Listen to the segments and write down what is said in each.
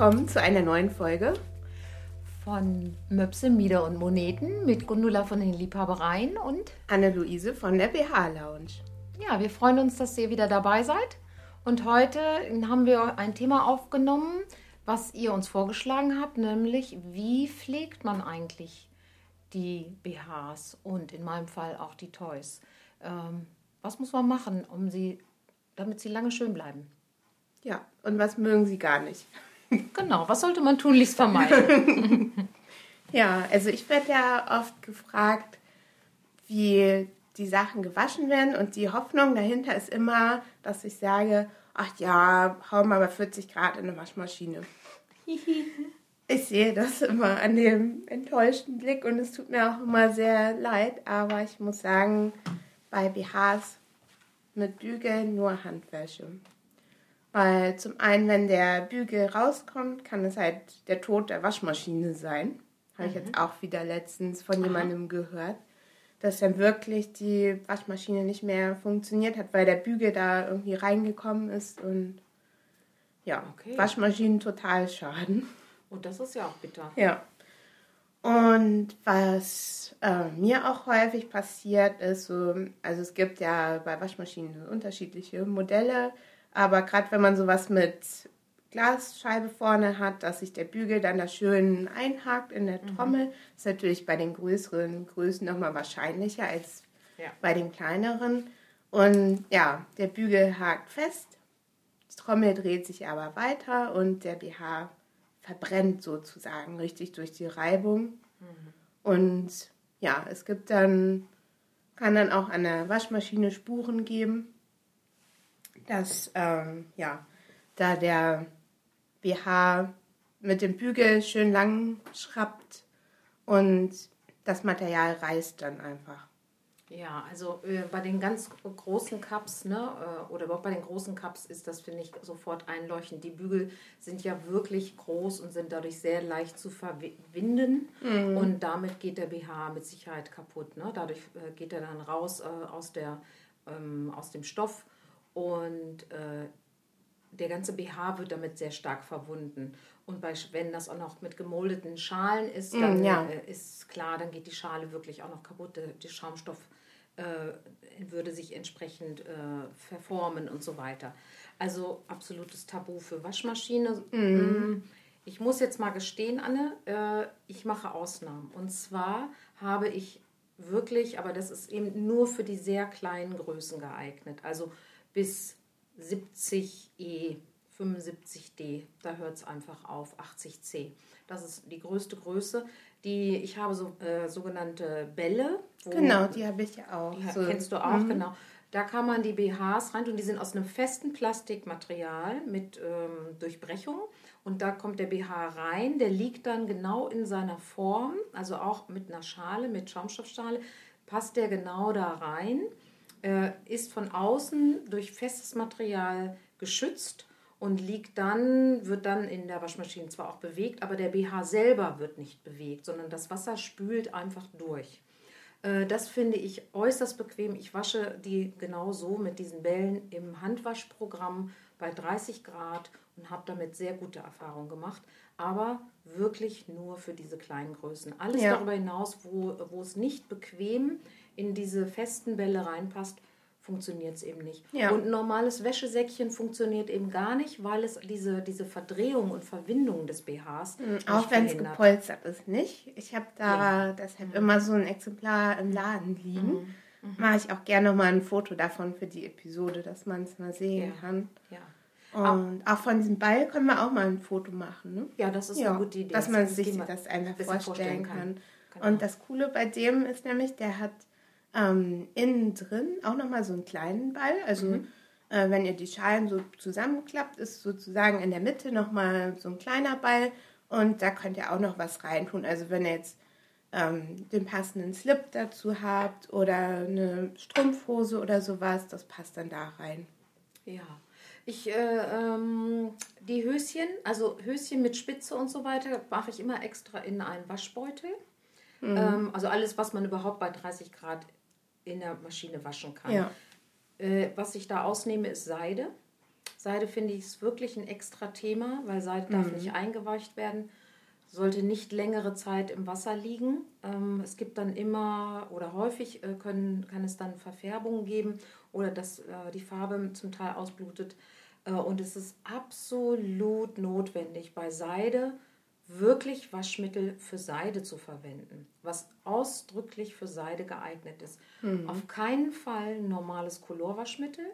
Willkommen zu einer neuen Folge von Möpse, Mieder und Moneten mit Gundula von den Liebhabereien und Anne-Luise von der BH Lounge. Ja, wir freuen uns, dass ihr wieder dabei seid. Und heute haben wir ein Thema aufgenommen, was ihr uns vorgeschlagen habt, nämlich wie pflegt man eigentlich die BHs und in meinem Fall auch die Toys. Ähm, was muss man machen, um sie, damit sie lange schön bleiben? Ja, und was mögen sie gar nicht? Genau, was sollte man tunlichst vermeiden? ja, also ich werde ja oft gefragt, wie die Sachen gewaschen werden und die Hoffnung dahinter ist immer, dass ich sage, ach ja, hau mal bei 40 Grad in eine Waschmaschine. ich sehe das immer an dem enttäuschten Blick und es tut mir auch immer sehr leid, aber ich muss sagen, bei BHs mit Bügel nur Handwäsche. Weil zum einen, wenn der Bügel rauskommt, kann es halt der Tod der Waschmaschine sein. Habe ich jetzt mhm. auch wieder letztens von Aha. jemandem gehört, dass dann wirklich die Waschmaschine nicht mehr funktioniert hat, weil der Bügel da irgendwie reingekommen ist und ja, okay. Waschmaschinen total schaden. Und das ist ja auch bitter. Ja. Und was äh, mir auch häufig passiert ist, so, also es gibt ja bei Waschmaschinen unterschiedliche Modelle, aber gerade wenn man sowas mit Glasscheibe vorne hat, dass sich der Bügel dann da schön einhakt in der mhm. Trommel, mhm. ist natürlich bei den größeren Größen nochmal wahrscheinlicher als ja. bei den kleineren. Und ja, der Bügel hakt fest, die Trommel dreht sich aber weiter und der BH verbrennt sozusagen richtig durch die Reibung. Mhm. Und ja, es gibt dann, kann dann auch an der Waschmaschine Spuren geben dass ähm, ja, da der BH mit dem Bügel schön lang schrappt und das Material reißt dann einfach. Ja, also äh, bei den ganz großen Cups, ne, äh, oder überhaupt bei den großen Cups ist das, finde ich, sofort einleuchtend. Die Bügel sind ja wirklich groß und sind dadurch sehr leicht zu verwinden mhm. und damit geht der BH mit Sicherheit kaputt. Ne? Dadurch äh, geht er dann raus äh, aus, der, ähm, aus dem Stoff und äh, der ganze BH wird damit sehr stark verwunden. Und bei, wenn das auch noch mit gemoldeten Schalen ist, mm, dann mm, ja. äh, ist klar, dann geht die Schale wirklich auch noch kaputt. Der, der Schaumstoff äh, würde sich entsprechend äh, verformen und so weiter. Also absolutes Tabu für Waschmaschine. Mm. Ich muss jetzt mal gestehen, Anne, äh, ich mache Ausnahmen. Und zwar habe ich wirklich, aber das ist eben nur für die sehr kleinen Größen geeignet. Also bis 70E, 75D. Da hört es einfach auf, 80C. Das ist die größte Größe. Die, ich habe so äh, sogenannte Bälle. genau, die habe ich ja auch. Die so. kennst du auch, mhm. genau. Da kann man die BHs rein und die sind aus einem festen Plastikmaterial mit ähm, Durchbrechung. Und da kommt der BH rein, der liegt dann genau in seiner Form, also auch mit einer Schale, mit Schaumstoffschale, passt der genau da rein äh, ist von außen durch festes Material geschützt und liegt dann, wird dann in der Waschmaschine zwar auch bewegt, aber der BH selber wird nicht bewegt, sondern das Wasser spült einfach durch. Äh, das finde ich äußerst bequem. Ich wasche die genau so mit diesen Bällen im Handwaschprogramm bei 30 Grad und habe damit sehr gute Erfahrungen gemacht. Aber wirklich nur für diese kleinen Größen. Alles ja. darüber hinaus, wo, wo es nicht bequem ist, in diese festen Bälle reinpasst, funktioniert es eben nicht. Ja. Und ein normales Wäschesäckchen funktioniert eben gar nicht, weil es diese, diese Verdrehung und Verwindung des BHs mhm, Auch wenn es gepolstert ist, nicht? Ich habe da ja. deshalb mhm. immer so ein Exemplar im Laden liegen. Mhm. Mhm. Mache ich auch gerne mal ein Foto davon für die Episode, dass man es mal sehen ja. kann. Ja. Und auch, von diesem Ball können wir auch mal ein Foto machen. Ne? Ja, das ist eine gute Idee. Dass man sich das einfach vorstellen, vorstellen kann. kann. Genau. Und das Coole bei dem ist nämlich, der hat ähm, innen drin auch nochmal so einen kleinen Ball. Also mhm. äh, wenn ihr die Schalen so zusammenklappt, ist sozusagen in der Mitte nochmal so ein kleiner Ball und da könnt ihr auch noch was reintun. Also wenn ihr jetzt ähm, den passenden Slip dazu habt oder eine Strumpfhose oder sowas, das passt dann da rein. Ja. Ich, äh, ähm, die Höschen, also Höschen mit Spitze und so weiter, mache ich immer extra in einen Waschbeutel. Mhm. Ähm, also alles, was man überhaupt bei 30 Grad in der Maschine waschen kann. Ja. Äh, was ich da ausnehme, ist Seide. Seide finde ich ist wirklich ein extra Thema, weil Seide darf nicht eingeweicht werden, sollte nicht längere Zeit im Wasser liegen. Ähm, es gibt dann immer oder häufig äh, können, kann es dann Verfärbungen geben oder dass äh, die Farbe zum Teil ausblutet. Äh, und es ist absolut notwendig bei Seide wirklich Waschmittel für Seide zu verwenden, was ausdrücklich für Seide geeignet ist. Auf keinen Fall normales Colorwaschmittel.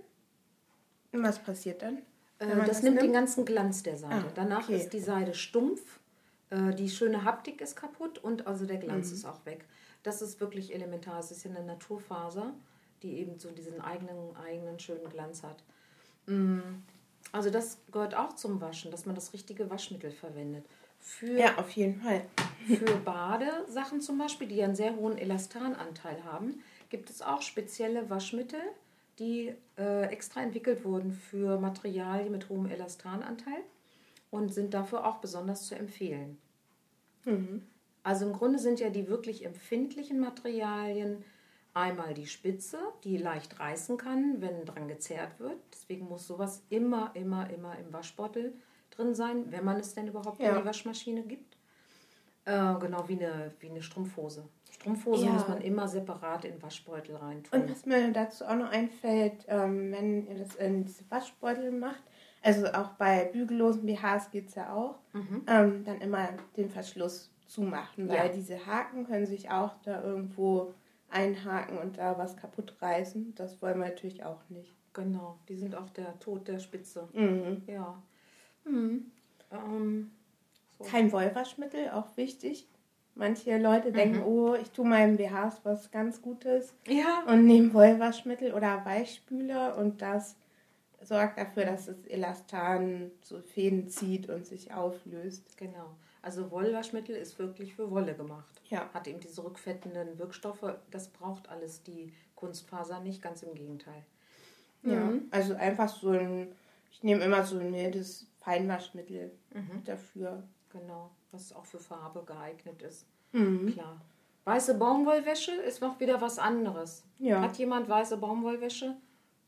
Was passiert dann? Äh, man das, nimmt den ganzen Glanz der Seide. Ah, Danach okay. ist die Seide stumpf, äh, die schöne Haptik ist kaputt und also der Mhm. Glanz ist auch weg. Das ist wirklich elementar. Es ist ja eine Naturfaser, die eben so diesen eigenen, eigenen schönen Glanz hat. Mm, Also das gehört auch zum Waschen, dass man das richtige Waschmittel verwendet. Für Ja, auf jeden Fall. für Badesachen zum Beispiel, die einen sehr hohen Elastananteil haben, gibt es auch spezielle Waschmittel, die äh, extra entwickelt wurden für Materialien mit hohem Elastananteil und sind dafür auch besonders zu empfehlen. Also im Grunde sind ja die wirklich empfindlichen Materialien einmal die Spitze, die leicht reißen kann, wenn dran gezerrt wird. Deswegen muss sowas immer, immer, immer im Waschbeutel drin sein, wenn man es denn überhaupt in Ja. die Waschmaschine gibt. Äh, genau wie eine, wie eine Strumpfhose. Strumpfhose Ja. muss man immer separat in den Waschbeutel reintun. Und was mir dazu auch noch einfällt, ähm, wenn ihr das in diese Waschbeutel macht, also auch bei bügellosen BHs geht es ja auch, ähm, dann immer den Verschluss zumachen, weil Ja. diese Haken können sich auch da irgendwo einhaken und da was kaputt reißen. Das wollen wir natürlich auch nicht. Genau, die sind auch der Tod der Spitze. Mhm. Ja. Mhm. Ähm, so. Kein Wollwaschmittel, auch wichtig. Manche Leute denken, oh, ich tue meinem BHs was ganz Gutes Ja, und nehme Wollwaschmittel oder Weichspüler und das sorgt dafür, dass das Elastan so Fäden zieht und sich auflöst. genau. Also Wollwaschmittel ist wirklich für Wolle gemacht. Ja. Hat eben diese rückfettenden Wirkstoffe. Das braucht alles die Kunstfaser nicht, ganz im Gegenteil. Ja, also einfach so ein, ich nehme immer so ein mildes Feinwaschmittel dafür. Genau, was auch für Farbe geeignet ist. Mhm. Klar. Weiße Baumwollwäsche ist noch wieder was anderes. Ja. Hat jemand weiße Baumwollwäsche?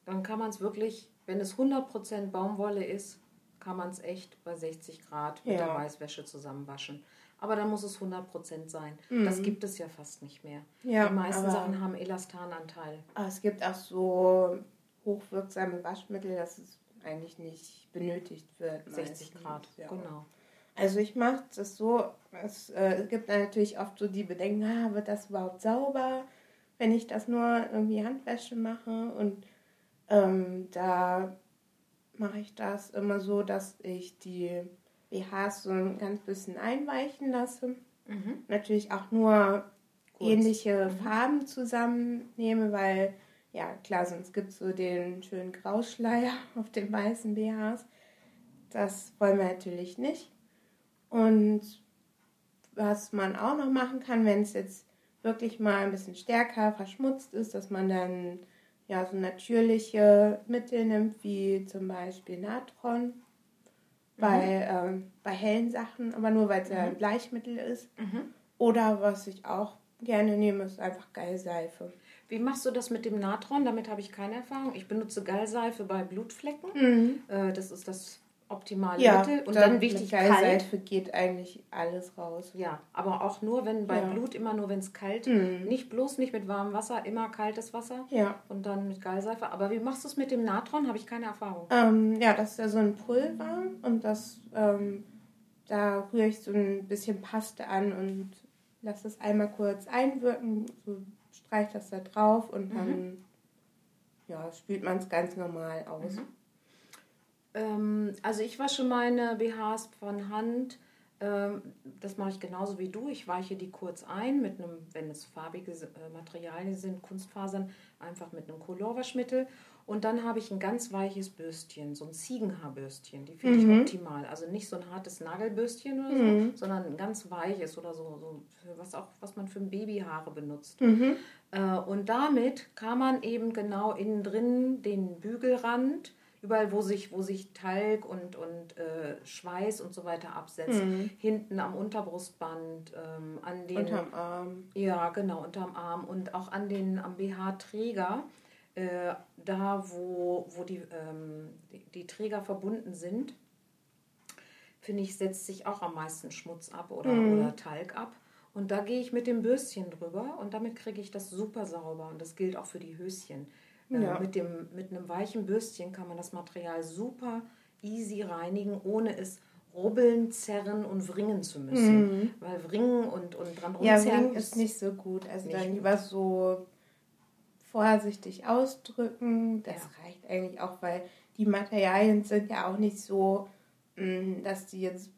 Dann kann man es wirklich, wenn es 100% Baumwolle ist, kann man es echt bei 60 Grad mit Ja. der Weißwäsche zusammenwaschen. Aber dann muss es 100% sein. Das gibt es ja fast nicht mehr. Mhm. Ja, Die meisten Sachen haben Elastananteil. Aber es gibt auch so hochwirksame Waschmittel, dass es eigentlich nicht benötigt wird. 60 meistens. Grad, Ja. genau. Also ich mache das so, es äh, gibt natürlich oft so die Bedenken, ah, wird das überhaupt sauber, wenn ich das nur irgendwie Handwäsche mache und ähm, da mache ich das immer so, dass ich die BHs so ein ganz bisschen einweichen lasse. Mhm. Natürlich auch nur Kurz. ähnliche Farben zusammennehme, weil ja klar, sonst gibt es so den schönen Grauschleier auf den weißen BHs. Das wollen wir natürlich nicht. Und was man auch noch machen kann, wenn es jetzt wirklich mal ein bisschen stärker verschmutzt ist, dass man dann ja so natürliche Mittel nimmt, wie zum Beispiel Natron bei, ähm, bei hellen Sachen, aber nur weil es ja ein Bleichmittel ist. Oder was ich auch gerne nehme, ist einfach Geilseife. Wie machst du das mit dem Natron? Damit habe ich keine Erfahrung. Ich benutze Gallseife bei Blutflecken. Äh, das ist das optimale Ja, Mittel. Und da- dann mit wichtig kalt. Geilseife geht eigentlich alles raus. Ja, aber auch nur, wenn bei Ja. Mhm. Blut immer nur, wenn es kalt, nicht bloß nicht mit warmem Wasser, immer kaltes Wasser Ja. und dann mit Gallseife. Aber wie machst du es mit dem Natron? Habe ich keine Erfahrung. Ähm, ja, das ist ja so ein Pulver und das, ähm, da rühre ich so ein bisschen Paste an und lasse das einmal kurz einwirken, so streiche das da drauf und dann ja, spült man es ganz normal aus. Ähm, also ich wasche meine BHs von Hand. Ähm, das mache ich genauso wie du. Ich weiche die kurz ein mit einem, wenn es farbige äh, Materialien sind, Kunstfasern, einfach mit einem Colorwaschmittel. Und dann habe ich ein ganz weiches Bürstchen, so ein Ziegenhaarbürstchen. Die finde ich optimal. Also nicht so ein hartes Nagelbürstchen oder so, sondern ein ganz weiches oder so, so was auch, was man für Babyhaare benutzt. Äh, und damit kann man eben genau innen drin den Bügelrand, überall wo sich, wo sich Talg und, und äh, Schweiß und so weiter absetzt, hinten am Unterbrustband, ähm, an den Unterm Arm. ja, genau, unterm Arm und auch an den, am BH-Träger äh, da, wo, wo die, ähm, die, die Träger verbunden sind, finde ich, setzt sich auch am meisten Schmutz ab oder, Mhm. oder Talg ab. Und da gehe ich mit dem Bürstchen drüber und damit kriege ich das super sauber. Und das gilt auch für die Höschen. Äh, Ja. mit, dem, mit einem weichen Bürstchen kann man das Material super easy reinigen, ohne es rubbeln, zerren und wringen zu müssen. Weil wringen und, und dran Mhm. Ja, rumzerren Ring ist nicht so gut. Also dann lieber so vorsichtig ausdrücken. Das Ja. reicht eigentlich auch, weil die Materialien sind ja auch nicht so, mh, dass die jetzt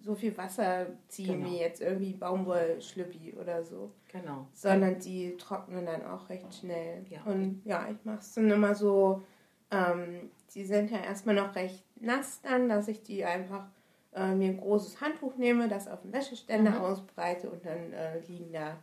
so viel Wasser ziehen Genau. wie jetzt irgendwie Baumwollschlüppi oder so. Genau. Sondern die trocknen dann auch recht schnell. Ja. Und ja, ich mache es dann immer so, ähm, die sind ja erstmal noch recht nass dann, dass ich die einfach äh, mir ein großes Handtuch nehme, das auf dem Wäscheständer Mhm. ausbreite und dann äh, liegen da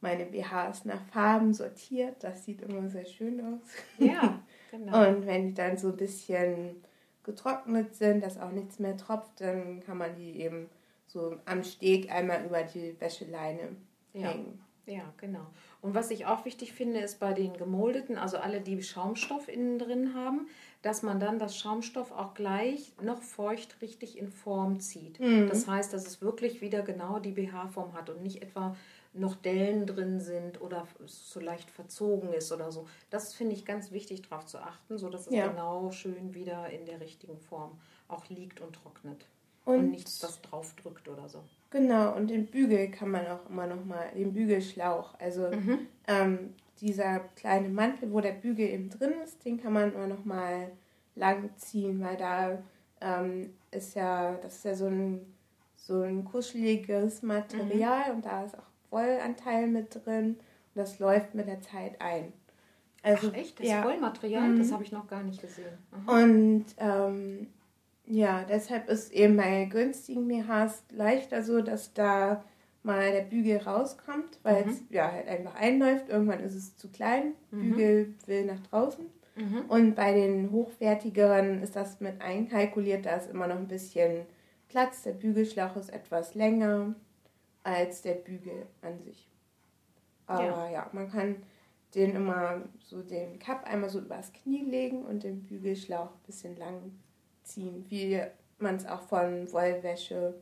meine BHs nach Farben sortiert. Das sieht immer sehr schön aus. Ja, genau. Und wenn die dann so ein bisschen getrocknet sind, dass auch nichts mehr tropft, dann kann man die eben so am Steg einmal über die Wäscheleine Ja. hängen. Ja, genau. Und was ich auch wichtig finde, ist bei den gemoldeten, also alle, die Schaumstoff innen drin haben, dass man dann das Schaumstoff auch gleich noch feucht richtig in Form zieht. Mhm. Das heißt, dass es wirklich wieder genau die BH-Form hat und nicht etwa noch Dellen drin sind oder es so leicht verzogen ist oder so. Das finde ich ganz wichtig, darauf zu achten, sodass es Ja. genau schön wieder in der richtigen Form auch liegt und trocknet. Und, Und nichts, was drauf drückt oder so. Genau, und den Bügel kann man auch immer noch mal, den Bügelschlauch. Also Mhm. ähm, dieser kleine Mantel, wo der Bügel eben drin ist, den kann man immer noch mal lang ziehen, weil da ähm, ist ja, das ist ja so ein, so ein kuscheliges Material und da ist auch Wollanteil mit drin und das läuft mit der Zeit ein. Also, Ach echt? Das ja. Vollmaterial? Mhm. Das habe ich noch gar nicht gesehen. Aha. Und ähm, ja, deshalb ist eben bei günstigen BHs leichter so, dass da mal der Bügel rauskommt, weil Mhm. es ja halt einfach einläuft. Irgendwann ist es zu klein, Mhm. Bügel will nach draußen. Mhm. Und bei den hochwertigeren ist das mit einkalkuliert, da ist immer noch ein bisschen Platz. Der Bügelschlauch ist etwas länger als der Bügel an sich. Aber ja, man kann den immer so den Cup einmal so übers Knie legen und den Bügelschlauch ein bisschen lang ziehen, wie man es auch von Wollwäsche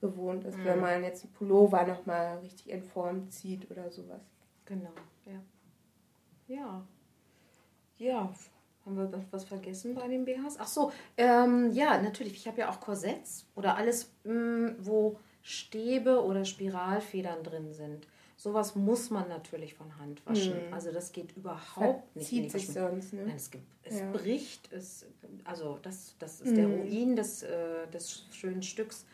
gewohnt ist, wenn Mhm. man jetzt einen Pullover nochmal richtig in Form zieht oder sowas. Genau, ja. Ja. Ja, haben wir was vergessen bei den BHs? Ach so, ähm, ja, natürlich. Ich habe ja auch Korsetts oder alles, mh, wo Stäbe oder Spiralfedern drin sind. Sowas muss man natürlich von Hand waschen. Mhm. Also das geht überhaupt nicht in Zieht die sich Waschmaschine. sonst, ne? Nein, es, gibt, es Ja. bricht, es, also das, das ist der Mhm. Ruin des, äh, des schönen Stücks.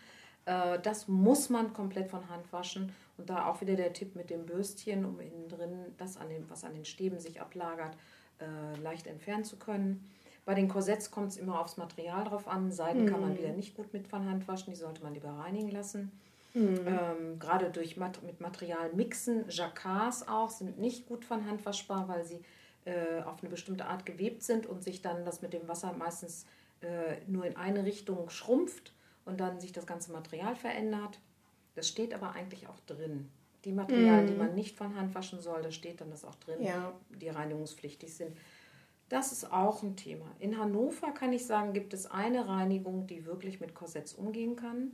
Äh, das muss man komplett von Hand waschen. Und da auch wieder der Tipp mit dem Bürstchen, um innen drin das, an den, was an den Stäben sich ablagert, äh, leicht entfernen zu können. Bei den Korsetts kommt es immer aufs Material drauf an. Seiden kann man Mhm. wieder nicht gut mit von Hand waschen, die sollte man lieber reinigen lassen. Mhm. Ähm, gerade durch Mat mit Material mixen, Jacquards auch, sind nicht gut von Hand waschbar, weil sie äh, auf eine bestimmte Art gewebt sind und sich dann das mit dem Wasser meistens äh, nur in eine Richtung schrumpft und dann sich das ganze Material verändert. Das steht aber eigentlich auch drin. Die Materialien, die Mhm. man nicht von Hand waschen soll, da steht dann das auch drin, Ja. die reinigungspflichtig sind. Das ist auch ein Thema. In Hannover kann ich sagen, gibt es eine Reinigung, die wirklich mit Korsetts umgehen kann,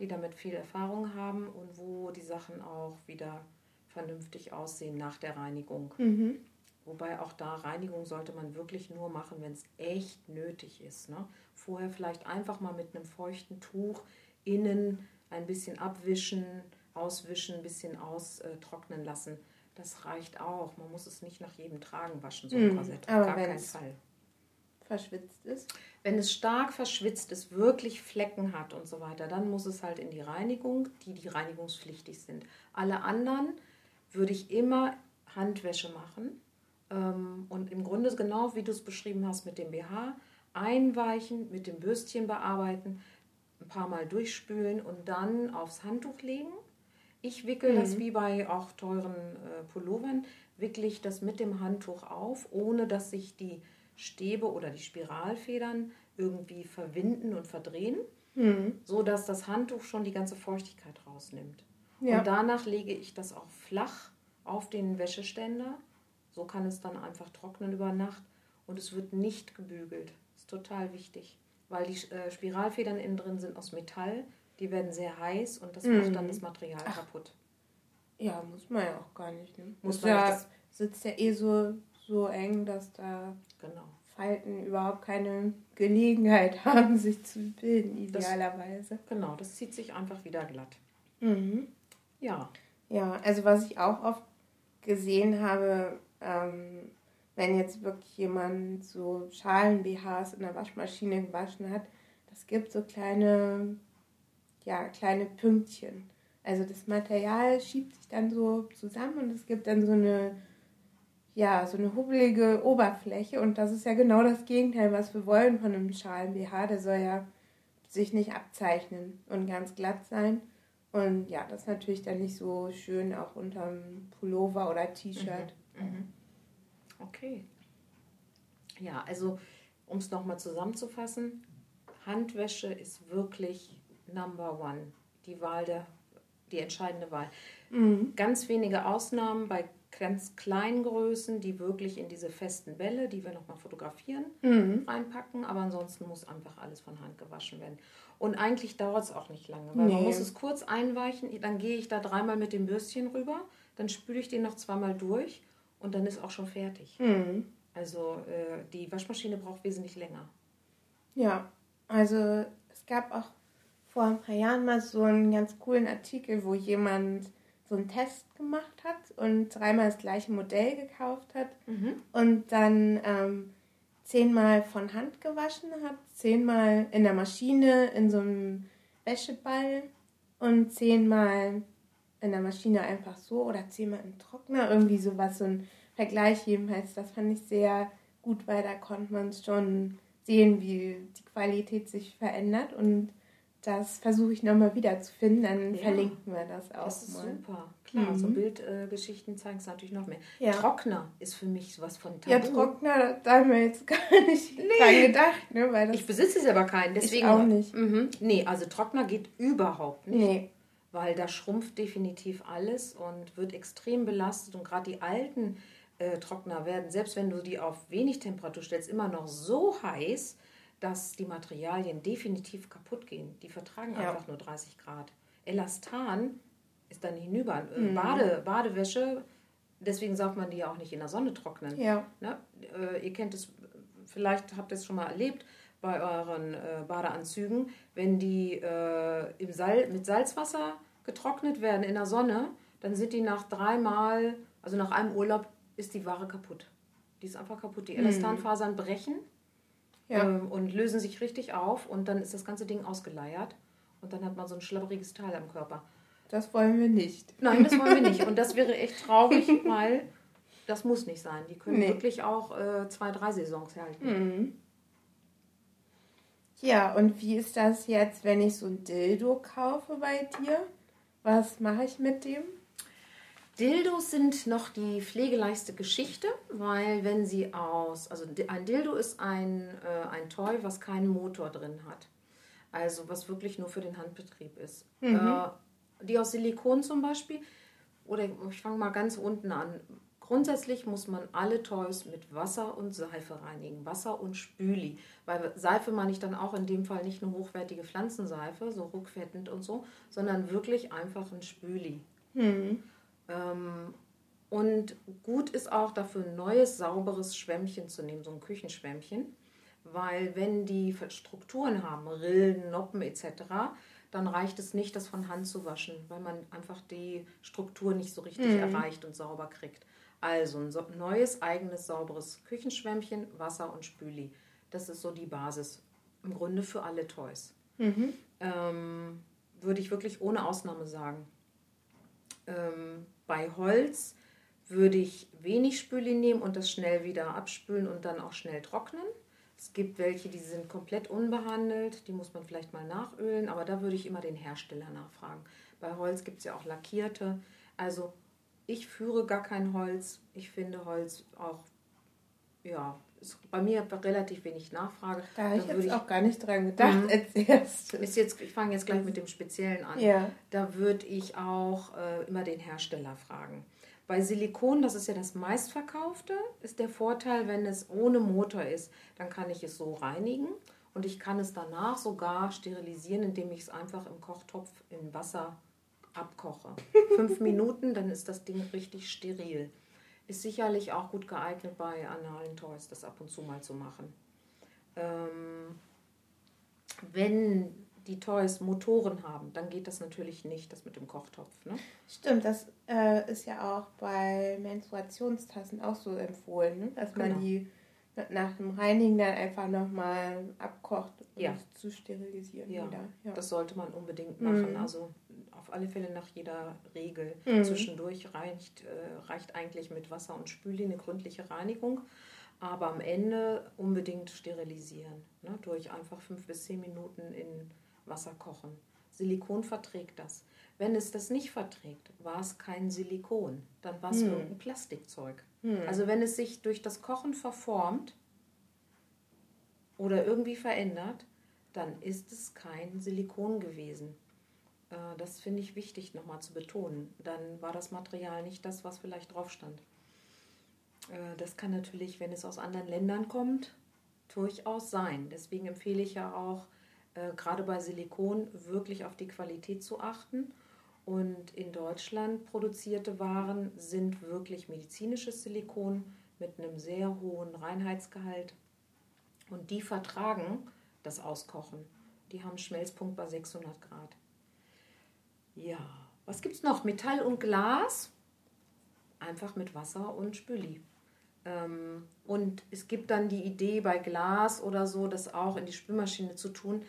die damit viel Erfahrung haben und wo die Sachen auch wieder vernünftig aussehen nach der Reinigung. Mhm. Wobei auch da Reinigung sollte man wirklich nur machen, wenn es echt nötig ist. Ne? Vorher vielleicht einfach mal mit einem feuchten Tuch innen ein bisschen abwischen, auswischen, ein bisschen austrocknen lassen. Das reicht auch. Man muss es nicht nach jedem Tragen waschen, so ein Mhm, Korsett. Auf aber gar keinen Fall. Verschwitzt ist. Wenn es stark verschwitzt ist, wirklich Flecken hat und so weiter, dann muss es halt in die Reinigung, die die reinigungspflichtig sind. Alle anderen würde ich immer Handwäsche machen ähm, und im Grunde genau wie du es beschrieben hast mit dem BH, einweichen, mit dem Bürstchen bearbeiten, ein paar Mal durchspülen und dann aufs Handtuch legen. Ich wickel das Mhm. wie bei auch teuren äh, Pullovern, wickle ich das mit dem Handtuch auf, ohne dass sich die Stäbe oder die Spiralfedern irgendwie verwinden und verdrehen, Mhm. so dass das Handtuch schon die ganze Feuchtigkeit rausnimmt. Ja. Und danach lege ich das auch flach auf den Wäscheständer So kann es dann einfach trocknen über Nacht und es wird nicht gebügelt. Das ist total wichtig, weil die äh, Spiralfedern innen drin sind aus Metall, die werden sehr heiß und das macht dann das Material Ach. kaputt. Ja, muss man ja auch gar nicht. Ne? Muss Ist man ja, das- sitzt ja eh so, so eng, dass da Genau. Falten überhaupt keine Gelegenheit haben, sich zu bilden, Das- idealerweise. Genau, das zieht sich einfach wieder glatt. Mhm. Ja. Ja, also was ich auch oft gesehen habe, ähm, wenn jetzt wirklich jemand so Schalen-BHs in der Waschmaschine gewaschen hat, das gibt so kleine, ja, kleine Pünktchen. Also das Material schiebt sich dann so zusammen und es gibt dann so eine, ja, so eine hubbelige Oberfläche und das ist ja genau das Gegenteil, was wir wollen von einem Schalen-BH. Der soll ja sich nicht abzeichnen und ganz glatt sein. Und ja, das ist natürlich dann nicht so schön auch unterm Pullover oder T-Shirt. Mhm. Okay. Ja, also um es nochmal zusammenzufassen, Handwäsche ist wirklich Number One. Die Wahl der, die entscheidende Wahl. Mhm. Ganz wenige Ausnahmen bei ganz kleinen Größen, die wirklich in diese festen Bälle, die wir nochmal fotografieren, Mhm. reinpacken. Aber ansonsten muss einfach alles von Hand gewaschen werden. Und eigentlich dauert es auch nicht lange, weil man Nee. muss es kurz einweichen. Dann gehe ich da dreimal mit dem Bürstchen rüber, dann spüle ich den noch zweimal durch und dann ist auch schon fertig. Mhm. Also äh, die Waschmaschine braucht wesentlich länger. Ja, also es gab auch vor ein paar Jahren mal so einen ganz coolen Artikel, wo jemand so einen Test gemacht hat und dreimal das gleiche Modell gekauft hat und dann ähm, zehnmal von Hand gewaschen hat, zehnmal in der Maschine in so einem Wäscheball und zehnmal in der Maschine einfach so oder zehnmal im Trockner, irgendwie sowas, so ein Vergleich jedenfalls. Das fand ich sehr gut, weil da konnte man schon sehen, wie die Qualität sich verändert und das versuche ich nochmal wieder zu finden, dann Ja. verlinken wir das auch Das ist mal. super. Klar, Mhm. so Bildgeschichten zeigen es natürlich noch mehr. Ja. Trockner ist für mich was von Tabu. Ja, Trockner, da haben wir jetzt gar nicht dran gedacht, ne? Weil das Ich besitze selber keinen, deswegen. auch nicht. Mhm. Nee, also Trockner geht überhaupt nicht. Nee. weil da schrumpft definitiv alles und wird extrem belastet und gerade die alten äh, Trockner werden, selbst wenn du die auf wenig Temperatur stellst, immer noch so heiß, dass die Materialien definitiv kaputt gehen. Die vertragen Ja. einfach nur 30 Grad. Elastan ist dann hinüber. Äh, Mhm. Bade, Badewäsche, deswegen sagt man die ja auch nicht in der Sonne trocknen. Ja. Ne? Äh, ihr kennt es, vielleicht habt ihr es schon mal erlebt bei euren äh, Badeanzügen, wenn die äh, im Sal mit Salzwasser getrocknet werden in der Sonne, dann sind die nach dreimal, also nach einem Urlaub, ist die Ware kaputt. Die ist einfach kaputt. Die Elastanfasern brechen Ja. ähm, und lösen sich richtig auf und dann ist das ganze Ding ausgeleiert und dann hat man so ein schlabberiges Teil am Körper. Das wollen wir nicht. Nein, das wollen wir nicht. Und das wäre echt traurig, weil das muss nicht sein. Die können Nee. wirklich auch äh, zwei, drei Saisons halten. Mhm. Ja, und wie ist das jetzt, wenn ich so ein Dildo kaufe bei dir? Was mache ich mit dem? Dildos sind noch die pflegeleichte Geschichte, weil wenn sie aus, also ein Dildo ist ein, äh, ein Toy, was keinen Motor drin hat. Also was wirklich nur für den Handbetrieb ist. Äh, die aus Silikon zum Beispiel, oder ich fange mal ganz unten an. Grundsätzlich muss man alle Toys mit Wasser und Seife reinigen. Wasser und Spüli. Weil Seife meine ich dann auch in dem Fall nicht eine hochwertige Pflanzenseife, so rückfettend und so, sondern wirklich einfach ein Spüli. Ähm, und gut ist auch dafür ein neues, sauberes Schwämmchen zu nehmen, so ein Küchenschwämmchen. Weil wenn die Strukturen haben, Rillen, Noppen etc., dann reicht es nicht, das von Hand zu waschen, weil man einfach die Struktur nicht so richtig erreicht und sauber kriegt. Also ein neues, eigenes, sauberes Küchenschwämmchen, Wasser und Spüli. Das ist so die Basis im Grunde für alle Toys. Ähm, würde ich wirklich ohne Ausnahme sagen. Ähm, bei Holz würde ich wenig Spüli nehmen und das schnell wieder abspülen und dann auch schnell trocknen. Es gibt welche, die sind komplett unbehandelt, die muss man vielleicht mal nachölen, aber da würde ich immer den Hersteller nachfragen. Bei Holz gibt es ja auch lackierte. Also ich führe gar kein Holz. Ich finde Holz auch, ja, ist bei mir relativ wenig Nachfrage. Da habe ich jetzt auch gar nicht dran gedacht als erstes. ist jetzt, ich fange jetzt gleich mit dem Speziellen an. Ja. Da würde ich auch äh, immer den Hersteller fragen. Bei Silikon, das ist ja das meistverkaufte, ist der Vorteil, wenn es ohne Motor ist, dann kann ich es so reinigen und ich kann es danach sogar sterilisieren, indem ich es einfach im Kochtopf in Wasser abkoche. Fünf Minuten, dann ist das Ding richtig steril. Ist sicherlich auch gut geeignet bei analen Toys, das ab und zu mal zu machen. Ähm, wenn die Toys Motoren haben, dann geht das natürlich nicht, das mit dem Kochtopf. Ne? Stimmt, das äh, ist ja auch bei Menstruationstassen auch so empfohlen, ne? dass genau. man die nach dem Reinigen dann einfach nochmal abkocht, um ja. es zu sterilisieren ja. wieder. Ja, das sollte man unbedingt machen. Mhm. Also auf alle Fälle nach jeder Regel. Mhm. Zwischendurch reicht, äh, reicht eigentlich mit Wasser und Spüli eine gründliche Reinigung. Aber am Ende unbedingt sterilisieren. Ne? Durch einfach fünf bis zehn Minuten in Wasser kochen. Silikon verträgt das. Wenn es das nicht verträgt, war es kein Silikon. Dann war es hm. irgendein Plastikzeug. Hm. Also wenn es sich durch das Kochen verformt oder irgendwie verändert, dann ist es kein Silikon gewesen. Äh, das finde ich wichtig nochmal zu betonen. Dann war das Material nicht das, was vielleicht drauf stand. Äh, das kann natürlich, wenn es aus anderen Ländern kommt, durchaus sein. Deswegen empfehle ich ja auch, äh, gerade bei Silikon wirklich auf die Qualität zu achten. Und in Deutschland produzierte Waren sind wirklich medizinisches Silikon mit einem sehr hohen Reinheitsgehalt. Und die vertragen das Auskochen. Die haben Schmelzpunkt bei 600 Grad. Ja, was gibt es noch? Metall und Glas. Einfach mit Wasser und Spüli. Ähm, und es gibt dann die Idee bei Glas oder so, das auch in die Spülmaschine zu tun.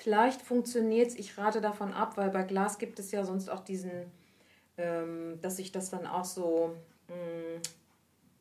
Vielleicht funktioniert es, ich rate davon ab, weil bei Glas gibt es ja sonst auch diesen, ähm, dass sich das dann auch so, mh, mm,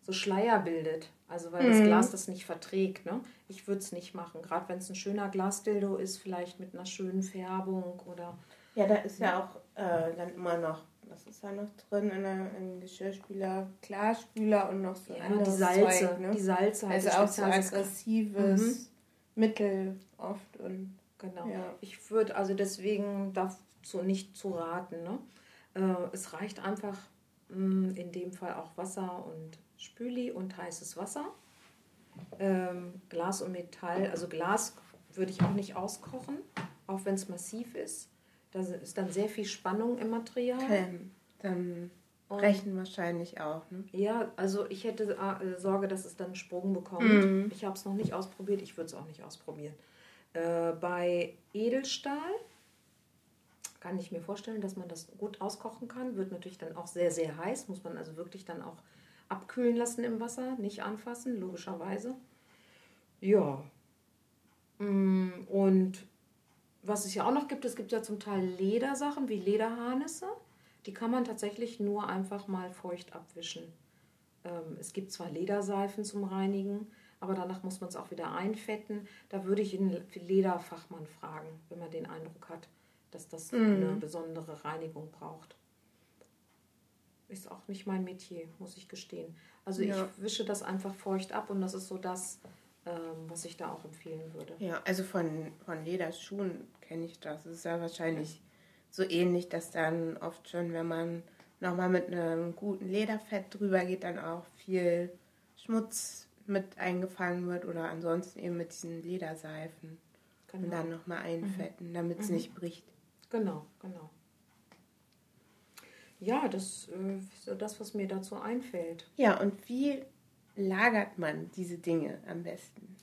so Schleier bildet. Also weil mhm. das Glas das nicht verträgt. Ne? Ich würde es nicht machen, gerade wenn es ein schöner Glasdildo ist, vielleicht mit einer schönen Färbung oder. Ja, da ist ja, ja auch äh, dann immer noch was ist da noch drin in einem Geschirrspüler? Klarspüler und noch so ja, anderes die Salze. Zeug, ne? Die Salze. Also auch so aggressives mhm. Mittel oft. Und, genau. Ja. Ich würde also deswegen dazu nicht zu raten. Ne? Äh, es reicht einfach mh, mm, in dem Fall auch Wasser und Spüli und heißes Wasser. Ähm, Glas und Metall, also Glas würde ich auch nicht auskochen, auch wenn es massiv ist. Da ist dann sehr viel Spannung im Material. Okay. Dann brechen und, wahrscheinlich auch. Ne? Ja, also ich hätte äh, Sorge, dass es dann einen Sprung bekommt. Mhm. Ich habe es noch nicht ausprobiert, ich würde es auch nicht ausprobieren. Äh, bei Edelstahl kann ich mir vorstellen, dass man das gut auskochen kann. Wird natürlich dann auch sehr, sehr heiß. Muss man also wirklich dann auch abkühlen lassen im Wasser, nicht anfassen, logischerweise. Ja. Mm, und was es ja auch noch gibt, es gibt ja zum Teil Ledersachen wie Lederharnisse. Die kann man tatsächlich nur einfach mal feucht abwischen. Ähm, es gibt zwar Lederseifen zum Reinigen, aber danach muss man es auch wieder einfetten. Da würde ich einen Lederfachmann fragen, wenn man den Eindruck hat, dass das mhm. eine besondere Reinigung braucht. Ist auch nicht mein Metier, muss ich gestehen. Also ja. ich wische das einfach feucht ab und das ist so das, ähm, was ich da auch empfehlen würde. Ja, also von, von Lederschuhen kenne ich das. Es ist ja wahrscheinlich so ähnlich, dass dann oft schon, wenn man nochmal mit einem guten Lederfett drüber geht, dann auch viel Schmutz mit eingefangen wird oder ansonsten eben mit diesen Lederseifen. Genau. Und dann nochmal einfetten, mhm. damit es mhm. nicht bricht. Genau, genau. Ja, das äh, ist so das, was mir dazu einfällt. Ja, und wie lagert man diese Dinge am besten?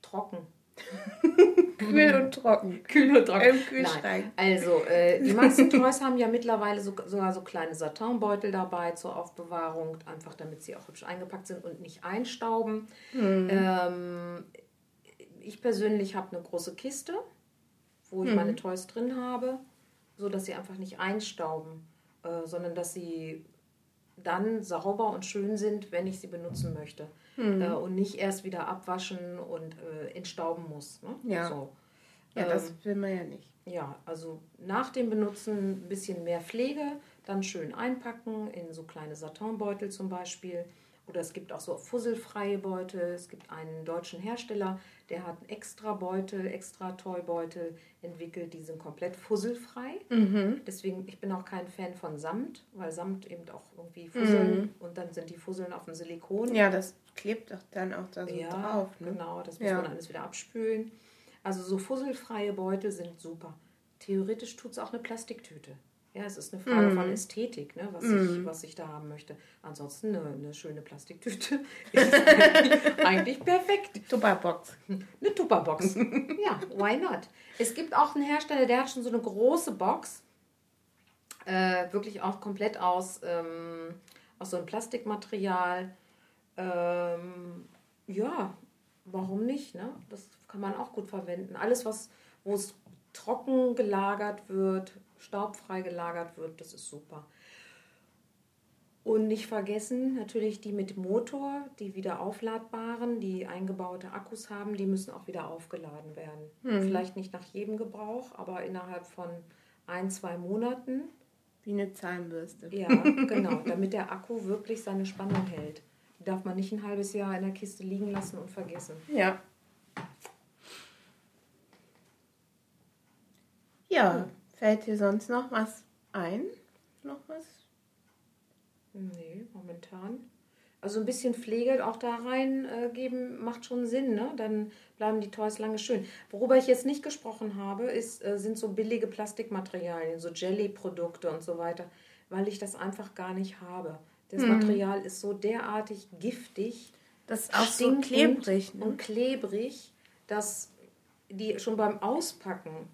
Trocken. Kühl und trocken. Kühl und trocken. Im Kühlschrank. Nein. Also, äh, die meisten Toys haben ja mittlerweile so, sogar so kleine Satinbeutel dabei zur Aufbewahrung, einfach damit sie auch hübsch eingepackt sind und nicht einstauben. Mhm. Ähm, ich persönlich habe eine große Kiste, wo ich mhm. meine Toys drin habe, so dass sie einfach nicht einstauben, äh, sondern dass sie dann sauber und schön sind, wenn ich sie benutzen möchte. Mhm. Äh, und nicht erst wieder abwaschen und äh, entstauben muss. Ne? Ja. So. Ja, ähm, das will man ja nicht. Ja, also nach dem Benutzen ein bisschen mehr Pflege, dann schön einpacken in so kleine Satinbeutel zum Beispiel. Oder es gibt auch so fusselfreie Beutel. Es gibt einen deutschen Hersteller, Der hat extra Beutel, extra Toy-Beutel entwickelt, die sind komplett fusselfrei. Mhm. Deswegen, ich bin auch kein Fan von Samt, weil Samt eben auch irgendwie fusseln Mhm. und dann sind die Fusseln auf dem Silikon. Ja, das klebt doch dann auch da so Ja, drauf. Ne? genau, das muss Ja. man alles wieder abspülen. Also so fusselfreie Beutel sind super. Theoretisch tut es auch eine Plastiktüte. Ja, es ist eine Frage von Ästhetik, ne, was, ich, was ich da haben möchte. Ansonsten eine, eine schöne Plastiktüte ist eigentlich, eigentlich perfekt. Tupperbox. Eine Tupperbox. ja, why not? Es gibt auch einen Hersteller, der hat schon so eine große Box. Äh, wirklich auch komplett aus, ähm, aus so einem Plastikmaterial. Ähm, ja, warum nicht? Ne? Das kann man auch gut verwenden. Alles, was, wo es trocken gelagert wird, staubfrei gelagert wird, das ist super. Und nicht vergessen, natürlich die mit Motor, die wieder aufladbaren, die eingebaute Akkus haben, die müssen auch wieder aufgeladen werden. Vielleicht nicht nach jedem Gebrauch, aber innerhalb von ein, zwei Monaten. Wie eine Zahnbürste. Ja, genau, damit der Akku wirklich seine Spannung hält. Die darf man nicht ein halbes Jahr in der Kiste liegen lassen und vergessen. Ja. Ja, fällt dir sonst noch was ein? Noch was? Nee, momentan. Also ein bisschen Pflege auch da reingeben macht schon Sinn, ne? Dann bleiben die Toys lange schön. Worüber ich jetzt nicht gesprochen habe, ist, äh, sind so billige Plastikmaterialien, so Jelly-Produkte und so weiter, weil ich das einfach gar nicht habe. Das Material ist so derartig giftig, Das ist auch so klebrig. Ne? und klebrig, dass die schon beim Auspacken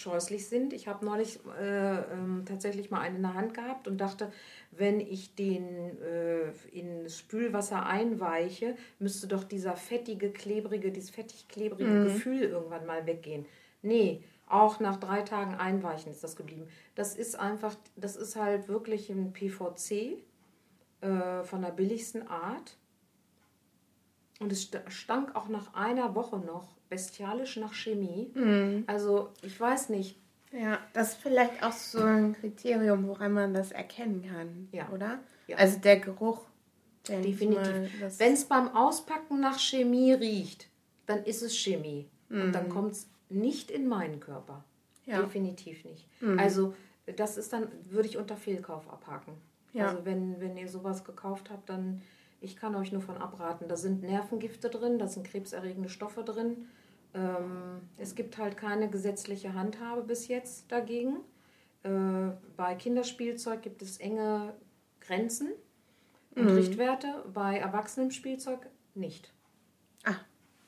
scheußlich sind. Ich habe neulich äh, ähm, tatsächlich mal einen in der Hand gehabt und dachte, wenn ich den äh, in Spülwasser einweiche, müsste doch dieser fettige, klebrige, dieses fettig-klebrige Gefühl irgendwann mal weggehen. Nee, auch nach drei Tagen Einweichen ist das geblieben. Das ist einfach, das ist halt wirklich ein PVC äh, von der billigsten Art. Und es st- stank auch nach einer Woche noch bestialisch nach Chemie. Mhm. Also ich weiß nicht. Ja, das ist vielleicht auch so ein Kriterium, woran man das erkennen kann, Ja. oder? Ja. Also der Geruch. Definitiv. Wenn es beim Auspacken nach Chemie riecht, dann ist es Chemie. Und dann kommt es nicht in meinen Körper. Mhm. Ja. Mhm. Definitiv nicht. Also das ist dann, würde ich unter Fehlkauf abhaken. Ja. Also wenn, wenn ihr sowas gekauft habt, dann, ich kann euch nur von abraten. Da sind Nervengifte drin, da sind krebserregende Stoffe drin. Ähm, es gibt halt keine gesetzliche Handhabe bis jetzt dagegen. Äh, bei Kinderspielzeug gibt es enge Grenzen und Richtwerte, bei Erwachsenenspielzeug nicht. Ah,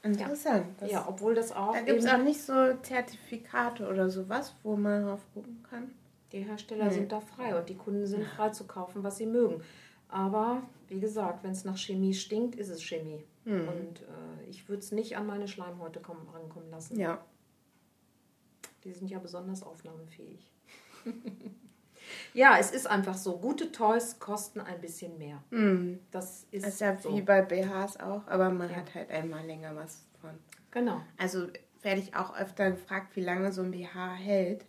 interessant. Das, ja, obwohl das auch, Da gibt es auch nicht so Zertifikate oder sowas, wo man drauf gucken kann. die Hersteller sind da frei und die Kunden sind frei zu kaufen, was sie mögen. Aber wie gesagt, wenn es nach Chemie stinkt, ist es Chemie. Hm. Und äh, ich würde es nicht an meine Schleimhäute kommen, rankommen lassen. Ja. Die sind ja besonders aufnahmefähig. ja, es ist einfach so. Gute Toys kosten ein bisschen mehr. Mhm. Das ist, Das ist ja so. wie bei BHs auch, aber man Ja. hat halt einmal länger was von. Genau. Also werde ich auch öfter gefragt, wie lange so ein BH hält.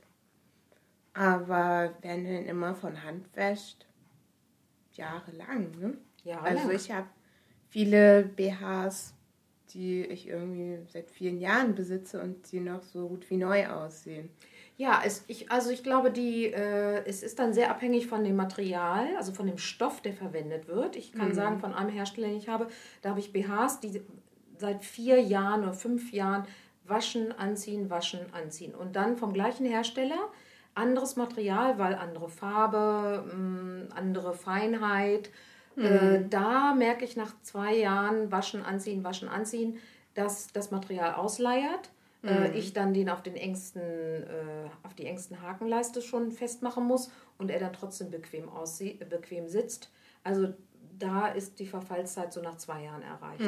Aber wenn du ihn immer von Hand wäscht, jahrelang, ne? Jahrelang. Also ich habe viele BHs, die ich irgendwie seit vielen Jahren besitze und die noch so gut wie neu aussehen. Ja, es, ich, also ich glaube, die, äh, es ist dann sehr abhängig von dem Material, also von dem Stoff, der verwendet wird. Ich kann sagen, von einem Hersteller, den ich habe, da habe ich BHs, die seit vier Jahren oder fünf Jahren waschen, anziehen, waschen, anziehen. Und dann vom gleichen Hersteller anderes Material, weil andere Farbe, mh, andere Feinheit. Äh, da merke ich nach zwei Jahren waschen, anziehen, waschen, anziehen, dass das Material ausleiert. Äh, ich dann den auf den engsten, äh, auf die engsten Hakenleiste schon festmachen muss und er dann trotzdem bequem aussieht, äh, bequem sitzt. Also da ist die Verfallszeit so nach zwei Jahren erreicht.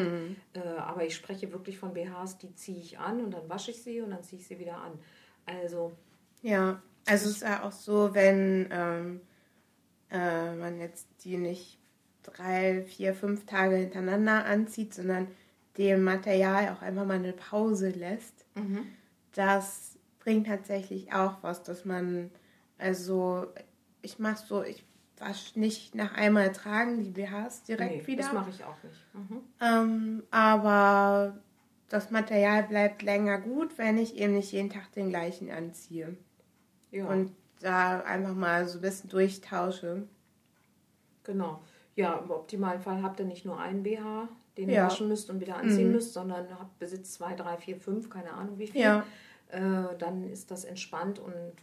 Äh, aber ich spreche wirklich von BHs, die ziehe ich an und dann wasche ich sie und dann ziehe ich sie wieder an. Also Ja, also es ist ja auch so, wenn ähm, äh, man jetzt die nicht drei, vier, fünf Tage hintereinander anzieht, sondern dem Material auch einfach mal eine Pause lässt, das bringt tatsächlich auch was, dass man, also ich mache so, ich wasche nicht nach einmal tragen die BHs direkt nee, wieder. das mache ich auch nicht. Mhm. Ähm, aber das Material bleibt länger gut, wenn ich eben nicht jeden Tag den gleichen anziehe. Ja. Und da einfach mal so ein bisschen durchtausche. Genau. Ja, im optimalen Fall habt ihr nicht nur einen BH, den ja. ihr waschen müsst und wieder anziehen mhm. müsst, sondern habt besitzt zwei, drei, vier, fünf, keine Ahnung wie viel. Ja. Äh, dann ist das entspannt und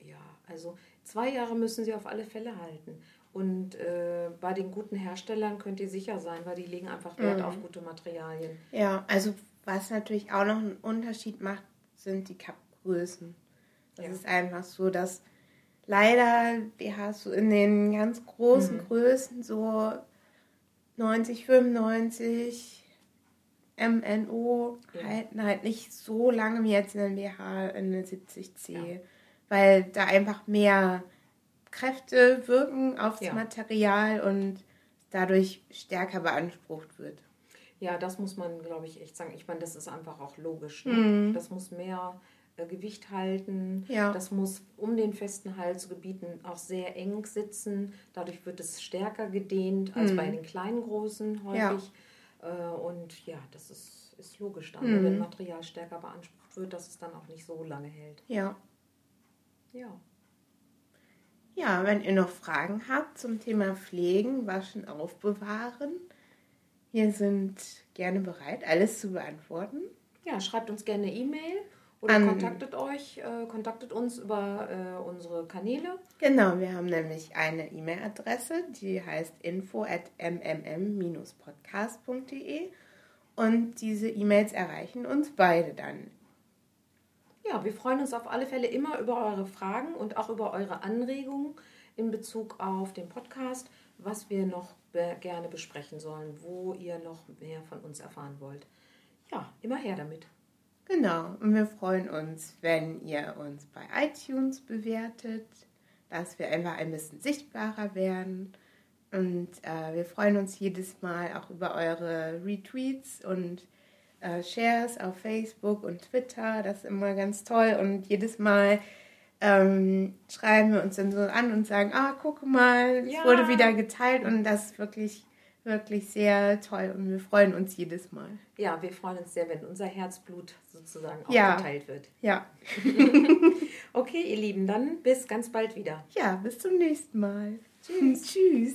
ja, also zwei Jahre müssen sie auf alle Fälle halten. Und äh, bei den guten Herstellern könnt ihr sicher sein, weil die legen einfach Wert mhm. auf gute Materialien. Ja, also was natürlich auch noch einen Unterschied macht, sind die Cup-Größen. Das ja. ist einfach so, dass leider BHs so in den ganz großen mhm. Größen so 90, 95 MNO ja. halten halt nicht so lange wie jetzt in den BH in den 70C, ja. weil da einfach mehr Kräfte wirken aufs ja. Material und dadurch stärker beansprucht wird. Ja, das muss man, glaube ich, echt sagen. Ich meine, das ist einfach auch logisch. Ne? Mhm. Das muss mehr Gewicht halten. Ja. Das muss um den festen Halsgebieten auch sehr eng sitzen. Dadurch wird es stärker gedehnt als mhm. bei den kleinen Großen häufig. Ja. Äh, und ja, das ist, ist logisch dann, mhm. wenn Material stärker beansprucht wird, dass es dann auch nicht so lange hält. Ja. Ja. Ja, wenn ihr noch Fragen habt zum Thema Pflegen, Waschen, Aufbewahren, wir sind gerne bereit, alles zu beantworten. Ja, schreibt uns gerne E-Mail oder An, kontaktet euch, äh, kontaktet uns über äh, unsere Kanäle. Genau, wir haben nämlich eine E-Mail-Adresse, die heißt info at mmm-podcast.de und diese E-Mails erreichen uns beide dann ja, wir freuen uns auf alle Fälle immer über eure Fragen und auch über eure Anregungen in Bezug auf den Podcast, was wir noch gerne besprechen sollen, wo ihr noch mehr von uns erfahren wollt. Ja, immer her damit. Genau, und wir freuen uns, wenn ihr uns bei iTunes bewertet, dass wir einfach ein bisschen sichtbarer werden. Und äh, wir freuen uns jedes Mal auch über eure Retweets und äh, Shares auf Facebook und Twitter. Das ist immer ganz toll. Und jedes Mal ähm, schreiben wir uns dann so an und sagen, ah, guck mal, es ja. wurde wieder geteilt. Und das ist wirklich, wirklich sehr toll. Und wir freuen uns jedes Mal. Ja, wir freuen uns sehr, wenn unser Herzblut sozusagen auch ja. geteilt wird. Ja. okay, ihr Lieben, dann bis ganz bald wieder. Ja, bis zum nächsten Mal. Tschüss. Tschüss.